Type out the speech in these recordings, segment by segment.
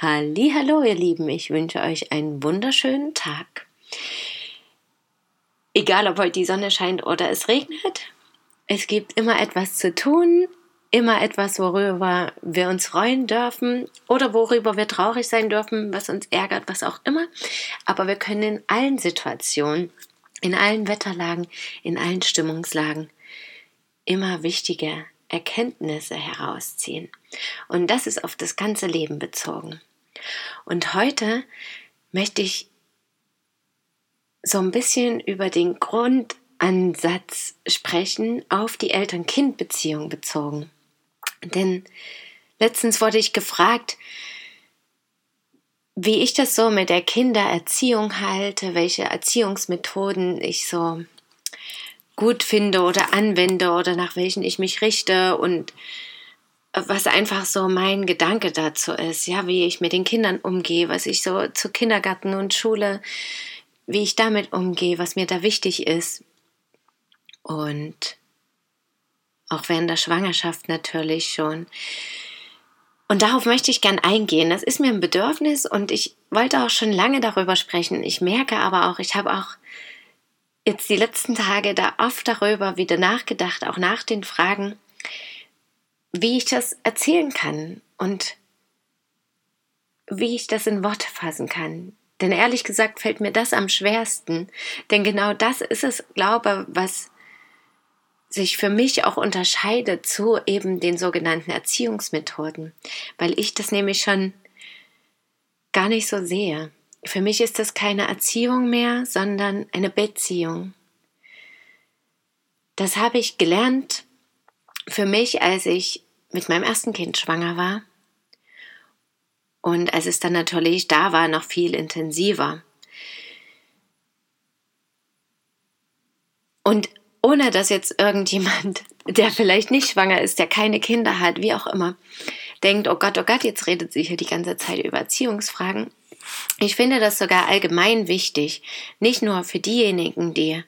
Hallo, ihr Lieben, ich wünsche euch einen wunderschönen Tag. Egal, ob heute die Sonne scheint oder es regnet, es gibt immer etwas zu tun, immer etwas, worüber wir uns freuen dürfen oder worüber wir traurig sein dürfen, was uns ärgert, was auch immer. Aber wir können in allen Situationen, in allen Wetterlagen, in allen Stimmungslagen immer wichtige Erkenntnisse herausziehen. Und das ist auf das ganze Leben bezogen. Und heute möchte ich so ein bisschen über den Grundansatz sprechen, auf die Eltern-Kind-Beziehung bezogen. Denn letztens wurde ich gefragt, wie ich das so mit der Kindererziehung halte, welche Erziehungsmethoden ich so gut finde oder anwende oder nach welchen ich mich richte und was einfach so mein Gedanke dazu ist, ja, wie ich mit den Kindern umgehe, was ich so zu Kindergarten und Schule, wie ich damit umgehe, was mir da wichtig ist. Und auch während der Schwangerschaft natürlich schon. Und darauf möchte ich gern eingehen. Das ist mir ein Bedürfnis und ich wollte auch schon lange darüber sprechen. Ich merke aber auch, ich habe auch jetzt die letzten Tage da oft darüber wieder nachgedacht, auch nach den Fragen, wie ich das erzählen kann und wie ich das in Worte fassen kann. Denn ehrlich gesagt fällt mir das am schwersten, denn genau das ist es, glaube, was sich für mich auch unterscheidet zu eben den sogenannten Erziehungsmethoden, weil ich das nämlich schon gar nicht so sehe. Für mich ist das keine Erziehung mehr, sondern eine Beziehung. Das habe ich gelernt für mich, als ich mit meinem ersten Kind schwanger war und als es dann natürlich da war, noch viel intensiver. Und ohne dass jetzt irgendjemand, der vielleicht nicht schwanger ist, der keine Kinder hat, wie auch immer, denkt, oh Gott, oh Gott, jetzt redet sie hier die ganze Zeit über Erziehungsfragen. Ich finde das sogar allgemein wichtig, nicht nur für diejenigen, die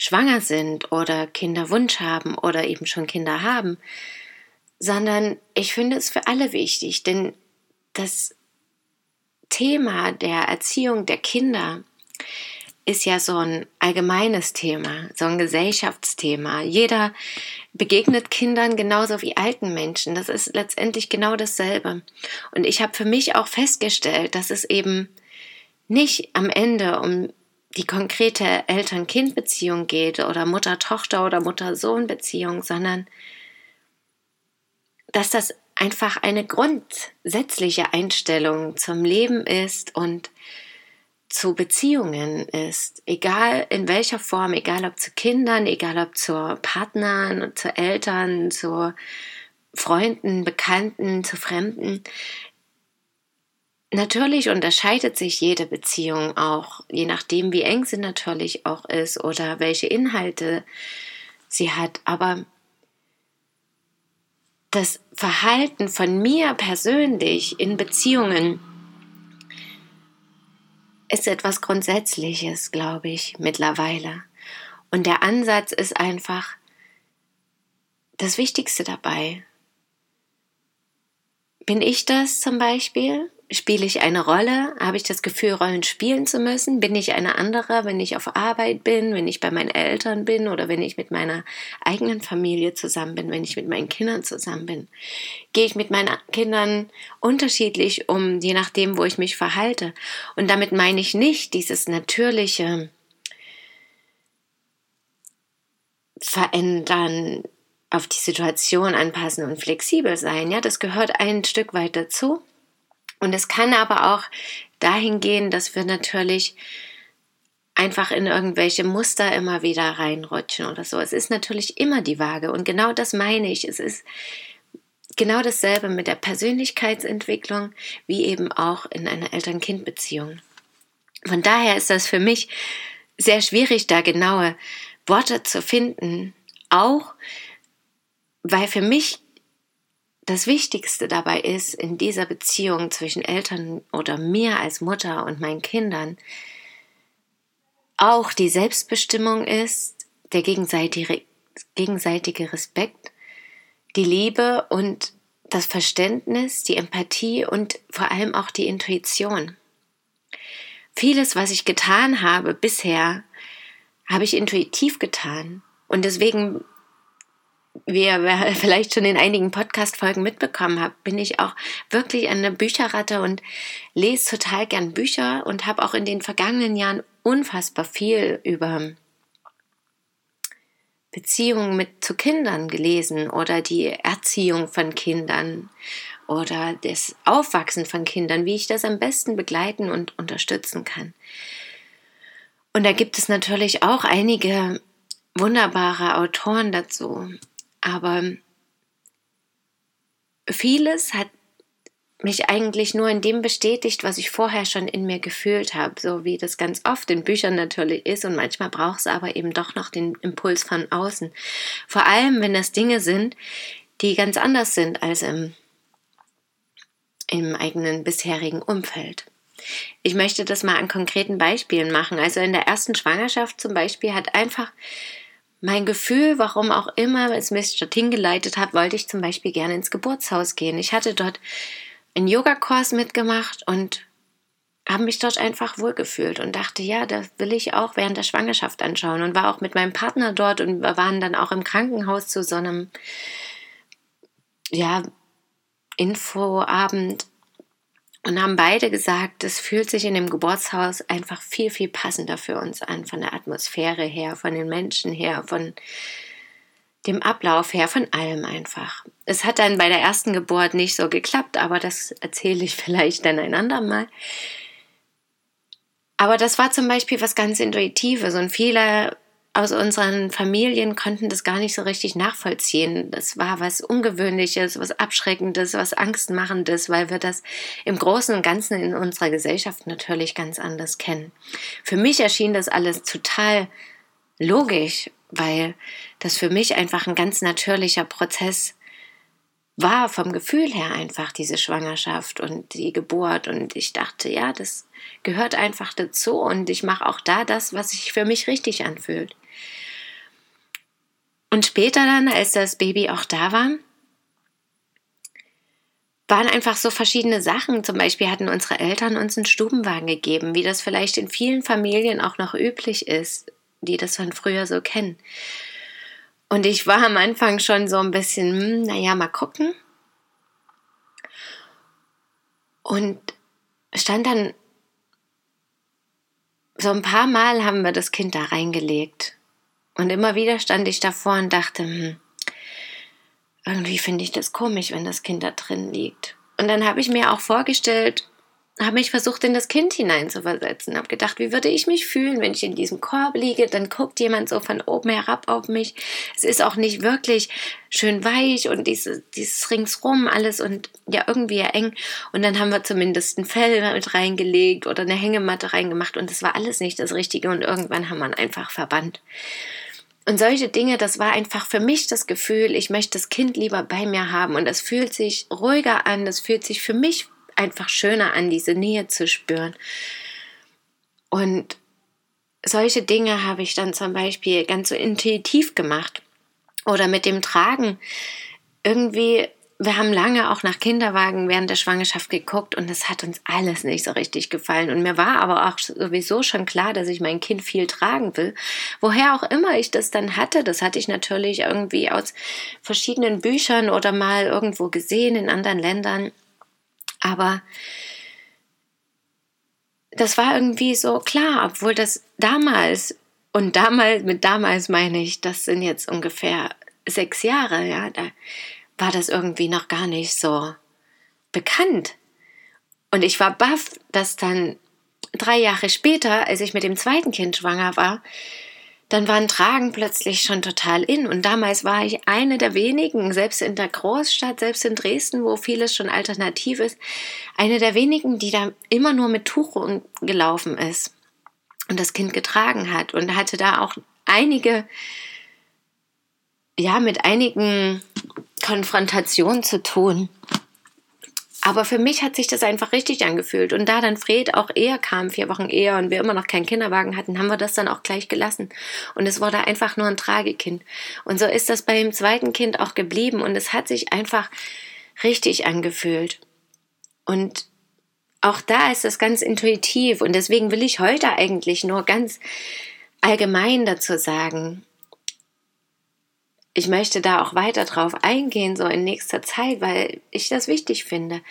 schwanger sind oder Kinderwunsch haben oder eben schon Kinder haben, sondern ich finde es für alle wichtig, denn das Thema der Erziehung der Kinder ist ja so ein allgemeines Thema, so ein Gesellschaftsthema. Jeder begegnet Kindern genauso wie alten Menschen. Das ist letztendlich genau dasselbe. Und ich habe für mich auch festgestellt, dass es eben nicht am Ende um die konkrete Eltern-Kind-Beziehung geht oder Mutter-Tochter oder Mutter-Sohn-Beziehung, sondern dass das einfach eine grundsätzliche Einstellung zum Leben ist und zu Beziehungen ist, egal in welcher Form, egal ob zu Kindern, egal ob zu Partnern, zu Eltern, zu Freunden, Bekannten, zu Fremden. Natürlich unterscheidet sich jede Beziehung auch, je nachdem, wie eng sie natürlich auch ist oder welche Inhalte sie hat. Aber das Verhalten von mir persönlich in Beziehungen ist etwas Grundsätzliches, glaube ich, mittlerweile. Und der Ansatz ist einfach das Wichtigste dabei. Bin ich das zum Beispiel? Spiele ich eine Rolle? Habe ich das Gefühl, Rollen spielen zu müssen? Bin ich eine andere, wenn ich auf Arbeit bin, wenn ich bei meinen Eltern bin oder wenn ich mit meiner eigenen Familie zusammen bin, wenn ich mit meinen Kindern zusammen bin? Gehe ich mit meinen Kindern unterschiedlich um, je nachdem, wo ich mich verhalte? Und damit meine ich nicht dieses natürliche Verändern, auf die Situation anpassen und flexibel sein. Ja, das gehört ein Stück weit dazu. Und es kann aber auch dahin gehen, dass wir natürlich einfach in irgendwelche Muster immer wieder reinrutschen oder so. Es ist natürlich immer die Waage und genau das meine ich. Es ist genau dasselbe mit der Persönlichkeitsentwicklung wie eben auch in einer Eltern-Kind-Beziehung. Von daher ist das für mich sehr schwierig, da genaue Worte zu finden, auch weil für mich das Wichtigste dabei ist in dieser Beziehung zwischen Eltern oder mir als Mutter und meinen Kindern, auch die Selbstbestimmung ist, der gegenseitige, Respekt, die Liebe und das Verständnis, die Empathie und vor allem auch die Intuition. Vieles, was ich getan habe bisher, habe ich intuitiv getan. Und deswegen, wie ihr vielleicht schon in einigen Podcast-Folgen mitbekommen habt, bin ich auch wirklich eine Bücherratte und lese total gern Bücher und habe auch in den vergangenen Jahren unfassbar viel über Beziehungen mit zu Kindern gelesen oder die Erziehung von Kindern oder das Aufwachsen von Kindern, wie ich das am besten begleiten und unterstützen kann. Und da gibt es natürlich auch einige wunderbare Autoren dazu, aber vieles hat mich eigentlich nur in dem bestätigt, was ich vorher schon in mir gefühlt habe, so wie das ganz oft in Büchern natürlich ist und manchmal braucht es aber eben doch noch den Impuls von außen. Vor allem, wenn das Dinge sind, die ganz anders sind als im, im eigenen bisherigen Umfeld. Ich möchte das mal an konkreten Beispielen machen. Also in der ersten Schwangerschaft zum Beispiel hat einfach mein Gefühl, warum auch immer es mich dorthin geleitet hat, wollte ich zum Beispiel gerne ins Geburtshaus gehen. Ich hatte dort einen Yogakurs mitgemacht und habe mich dort einfach wohlgefühlt und dachte, ja, das will ich auch während der Schwangerschaft anschauen und war auch mit meinem Partner dort und wir waren dann auch im Krankenhaus zu so einem, ja, Infoabend und haben beide gesagt, es fühlt sich in dem Geburtshaus einfach viel, viel passender für uns an, von der Atmosphäre her, von den Menschen her, von dem Ablauf her, von allem einfach. Es hat dann bei der ersten Geburt nicht so geklappt, aber das erzähle ich vielleicht dann ein andermal. Aber das war zum Beispiel was ganz Intuitives und viele aus unseren Familien konnten das gar nicht so richtig nachvollziehen. Das war was Ungewöhnliches, was Abschreckendes, was Angstmachendes, weil wir das im Großen und Ganzen in unserer Gesellschaft natürlich ganz anders kennen. Für mich erschien das alles total logisch, weil das für mich einfach ein ganz natürlicher Prozess war vom Gefühl her einfach diese Schwangerschaft und die Geburt und ich dachte, ja, das gehört einfach dazu und ich mache auch da das, was sich für mich richtig anfühlt. Und später dann, als das Baby auch da war, waren einfach so verschiedene Sachen. Zum Beispiel hatten unsere Eltern uns einen Stubenwagen gegeben, wie das vielleicht in vielen Familien auch noch üblich ist, die das von früher so kennen. Und ich war am Anfang schon so ein bisschen, hm, naja, mal gucken. Und stand dann so ein paar Mal haben wir das Kind da reingelegt. Und immer wieder stand ich davor und dachte, hm, irgendwie finde ich das komisch, wenn das Kind da drin liegt. Und dann habe ich mir auch vorgestellt, habe mich versucht, in das Kind hineinzuversetzen, habe gedacht, wie würde ich mich fühlen, wenn ich in diesem Korb liege, dann guckt jemand so von oben herab auf mich. Es ist auch nicht wirklich schön weich und dieses, dieses ringsrum alles und ja irgendwie ja eng. Und dann haben wir zumindest ein Fell mit reingelegt oder eine Hängematte reingemacht und das war alles nicht das Richtige und irgendwann haben wir einfach verbannt. Und solche Dinge, das war einfach für mich das Gefühl, ich möchte das Kind lieber bei mir haben und es fühlt sich ruhiger an, das fühlt sich für mich einfach schöner an, diese Nähe zu spüren. Und solche Dinge habe ich dann zum Beispiel ganz so intuitiv gemacht. Oder mit dem Tragen. Irgendwie wir haben lange auch nach Kinderwagen während der Schwangerschaft geguckt und es hat uns alles nicht so richtig gefallen. Und mir war aber auch sowieso schon klar, dass ich mein Kind viel tragen will. Woher auch immer ich das dann hatte, das hatte ich natürlich irgendwie aus verschiedenen Büchern oder mal irgendwo gesehen in anderen Ländern. Aber das war irgendwie so klar, obwohl das damals, und damals, mit damals meine ich, das sind jetzt ungefähr sechs Jahre, ja, da war das irgendwie noch gar nicht so bekannt. Und ich war baff, dass dann drei Jahre später, als ich mit dem zweiten Kind schwanger war, dann waren Tragen plötzlich schon total in. Und damals war ich eine der wenigen, selbst in der Großstadt, selbst in Dresden, wo vieles schon alternativ ist, eine der wenigen, die da immer nur mit Tuch gelaufen ist und das Kind getragen hat und hatte da auch einige, ja, mit einigen Konfrontationen zu tun. Aber für mich hat sich das einfach richtig angefühlt. Und da dann Fred auch eher kam, vier Wochen eher, und wir immer noch keinen Kinderwagen hatten, haben wir das dann auch gleich gelassen. Und es wurde einfach nur ein Tragekind. Und so ist das bei dem zweiten Kind auch geblieben. Und es hat sich einfach richtig angefühlt. Und auch da ist es ganz intuitiv. Und deswegen will ich heute eigentlich nur ganz allgemein dazu sagen, ich möchte da auch weiter drauf eingehen, so in nächster Zeit, weil ich das wichtig finde.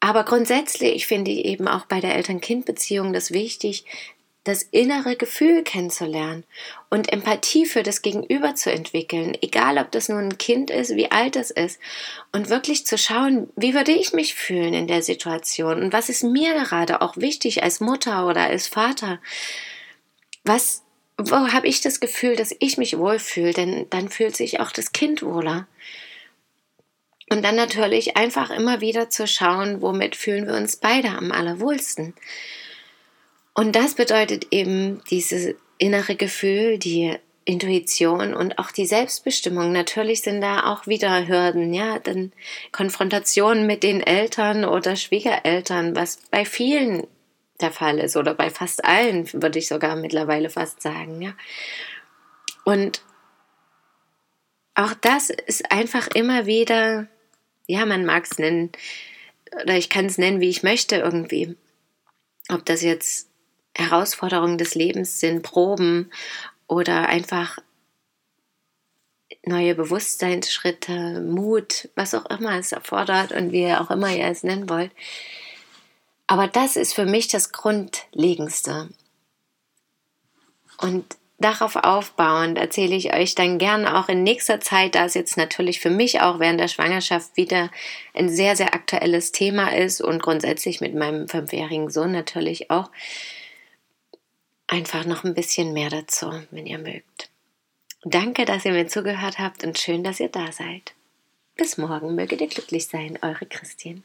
Aber grundsätzlich finde ich eben auch bei der Eltern-Kind-Beziehung das wichtig, das innere Gefühl kennenzulernen und Empathie für das Gegenüber zu entwickeln, egal ob das nun ein Kind ist, wie alt es ist, und wirklich zu schauen, wie würde ich mich fühlen in der Situation und was ist mir gerade auch wichtig als Mutter oder als Vater. Was wo habe ich das Gefühl, dass ich mich wohlfühle, denn dann fühlt sich auch das Kind wohler. Und dann natürlich einfach immer wieder zu schauen, womit fühlen wir uns beide am allerwohlsten. Und das bedeutet eben dieses innere Gefühl, die Intuition und auch die Selbstbestimmung. Natürlich sind da auch wieder Hürden, ja, dann Konfrontationen mit den Eltern oder Schwiegereltern, was bei vielen der Fall ist oder bei fast allen, würde ich sogar mittlerweile fast sagen, ja. Und auch das ist einfach immer wieder, ja, man mag es nennen, oder ich kann es nennen, wie ich möchte irgendwie. Ob das jetzt Herausforderungen des Lebens sind, Proben oder einfach neue Bewusstseinsschritte, Mut, was auch immer es erfordert und wie ihr auch immer ihr es nennen wollt. Aber das ist für mich das Grundlegendste. Und darauf aufbauend erzähle ich euch dann gerne auch in nächster Zeit, da es jetzt natürlich für mich auch während der Schwangerschaft wieder ein sehr, sehr aktuelles Thema ist und grundsätzlich mit meinem fünfjährigen Sohn natürlich auch, einfach noch ein bisschen mehr dazu, wenn ihr mögt. Danke, dass ihr mir zugehört habt und schön, dass ihr da seid. Bis morgen möget ihr glücklich sein, eure Christine.